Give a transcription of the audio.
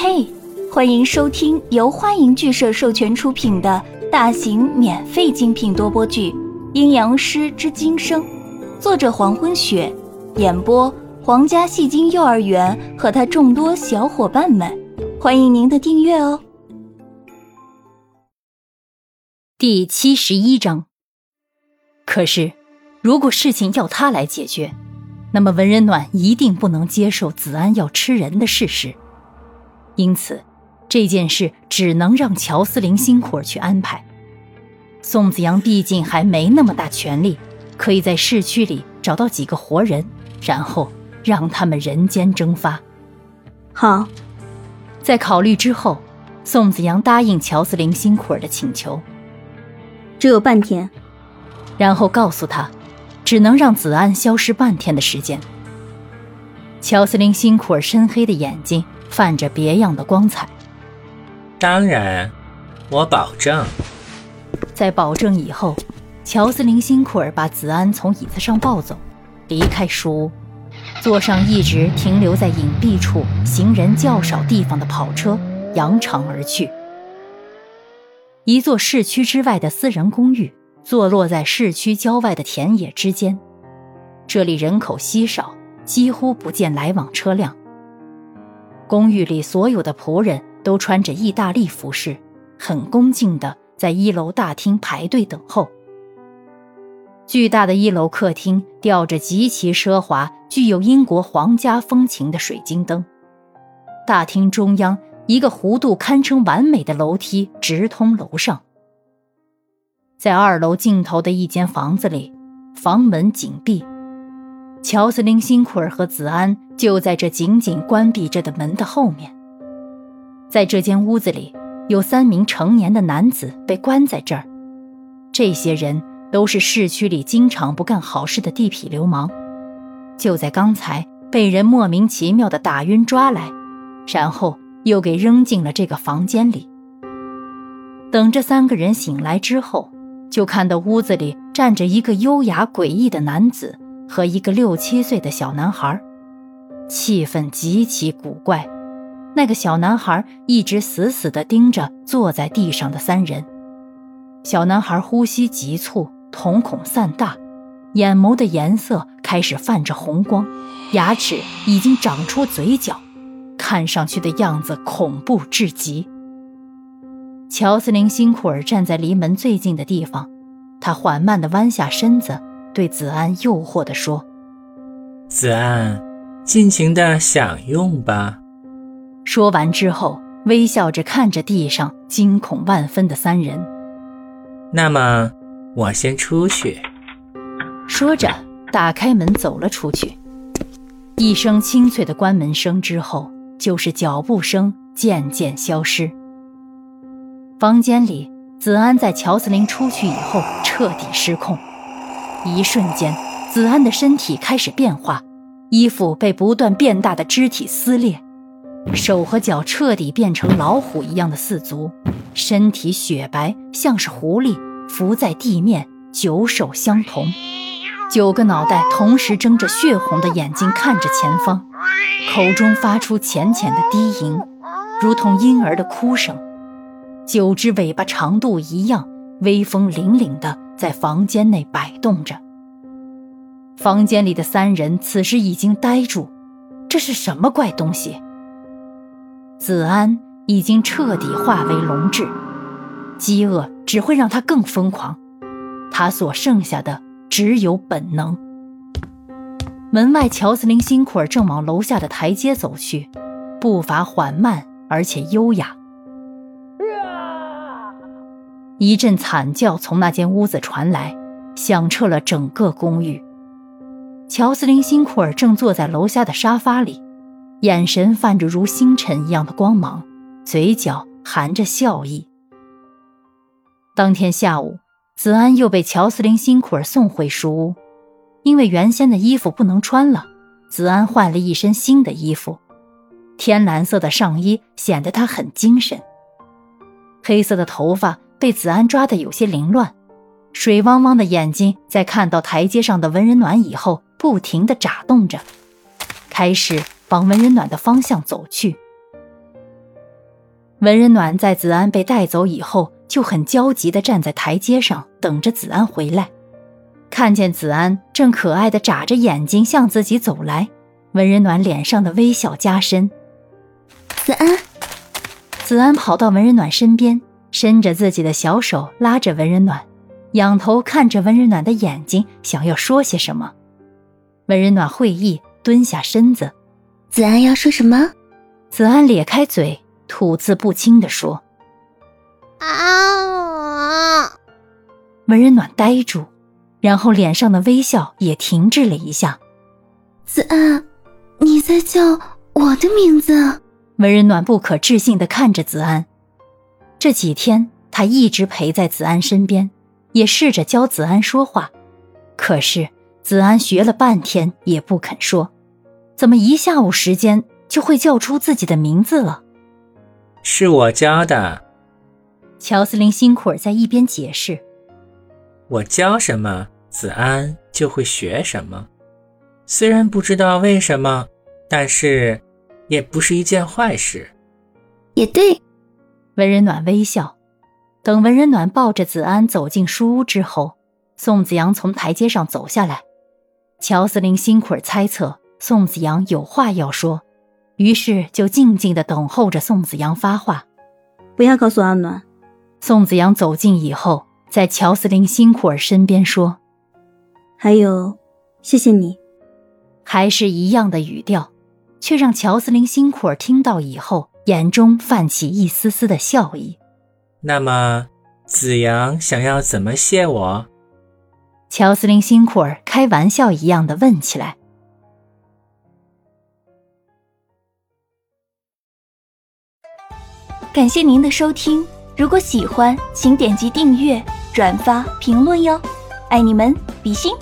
嘿，欢迎收听由欢迎剧社授权出品的大型免费精品多播剧《阴阳师之今生》，作者黄昏雪，演播皇家戏精幼儿园和他众多小伙伴们，欢迎您的订阅哦。第七十一章。可是，如果事情要他来解决，那么文人暖一定不能接受子安要吃人的事实。因此，这件事只能让乔司令辛苦儿去安排。宋子阳毕竟还没那么大权力，可以在市区里找到几个活人，然后让他们人间蒸发。好，在考虑之后，宋子阳答应乔司令辛苦儿的请求。只有半天，然后告诉他，只能让子安消失半天的时间。乔司令辛苦儿深黑的眼睛。泛着别样的光彩。当然，我保证。在保证以后，乔斯林辛库尔把子安从椅子上抱走，离开书屋，坐上一直停留在隐蔽处、行人较少地方的跑车，扬长而去。一座市区之外的私人公寓，坐落在市区郊外的田野之间。这里人口稀少，几乎不见来往车辆。公寓里所有的仆人都穿着意大利服饰，很恭敬地在一楼大厅排队等候。巨大的一楼客厅吊着极其奢华、具有英国皇家风情的水晶灯。大厅中央一个弧度堪称完美的楼梯直通楼上。在二楼尽头的一间房子里，房门紧闭。乔斯林辛库尔和子安就在这紧紧关闭着的门的后面。在这间屋子里，有三名成年的男子被关在这儿。这些人都是市区里经常不干好事的地痞流氓，就在刚才被人莫名其妙的打晕抓来，然后又给扔进了这个房间里。等这三个人醒来之后，就看到屋子里站着一个优雅诡异的男子。和一个六七岁的小男孩，气氛极其古怪。那个小男孩一直死死地盯着坐在地上的三人。小男孩呼吸急促，瞳孔散大，眼眸的颜色开始泛着红光，牙齿已经长出嘴角，看上去的样子恐怖至极。乔斯林辛库尔站在离门最近的地方，他缓慢地弯下身子。对子安诱惑地说：“子安，尽情的享用吧。”说完之后，微笑着看着地上惊恐万分的三人。那么，我先出去。说着，打开门走了出去。一声清脆的关门声之后，就是脚步声渐渐消失。房间里，子安在乔斯林出去以后彻底失控。一瞬间，子安的身体开始变化，衣服被不断变大的肢体撕裂，手和脚彻底变成老虎一样的四足，身体雪白，像是狐狸，伏在地面，九手相同，九个脑袋同时睁着血红的眼睛看着前方，口中发出浅浅的低吟，如同婴儿的哭声，九只尾巴长度一样，威风凛凛的。在房间内摆动着。房间里的三人此时已经呆住，这是什么怪东西？子安已经彻底化为龙质，饥饿只会让他更疯狂，他所剩下的只有本能。门外，乔斯林辛库尔正往楼下的台阶走去，步伐缓慢而且优雅。一阵惨叫从那间屋子传来，响彻了整个公寓。乔斯林辛库尔正坐在楼下的沙发里，眼神泛着如星辰一样的光芒，嘴角含着笑意。当天下午，子安又被乔斯林辛库尔送回书屋，因为原先的衣服不能穿了，子安换了一身新的衣服，天蓝色的上衣显得他很精神，黑色的头发。被子安抓得有些凌乱，水汪汪的眼睛在看到台阶上的文人暖以后，不停地眨动着，开始往文人暖的方向走去。文人暖在子安被带走以后，就很焦急地站在台阶上等着子安回来。看见子安正可爱地眨着眼睛向自己走来，文人暖脸上的微笑加深。子安，子安跑到文人暖身边，伸着自己的小手拉着文人暖，仰头看着文人暖的眼睛，想要说些什么。文人暖会意，蹲下身子。子安要说什么？子安咧开嘴，吐字不清地说：“啊！”文人暖呆住。然后脸上的微笑也停滞了一下。子安，你在叫我的名字？文人暖不可置信的看着子安。这几天他一直陪在子安身边，也试着教子安说话，可是子安学了半天也不肯说。怎么一下午时间就会叫出自己的名字了？是我教的。乔斯林辛苦儿在一边解释。我教什么，子安就会学什么。虽然不知道为什么，但是也不是一件坏事。也对，文人暖微笑。等文人暖抱着子安走进书屋之后，宋子阳从台阶上走下来。乔司令辛苦儿猜测宋子阳有话要说，于是就静静的等候着宋子阳发话。不要告诉阿暖。宋子阳走近以后。在乔斯林辛苦尔身边说：“还有，谢谢你。”还是一样的语调，却让乔斯林辛苦尔听到以后，眼中泛起一丝丝的笑意。那么，子阳想要怎么谢我？乔司令辛苦尔开玩笑一样的问起来。感谢您的收听，如果喜欢，请点击订阅。转发评论哟，爱你们，比心。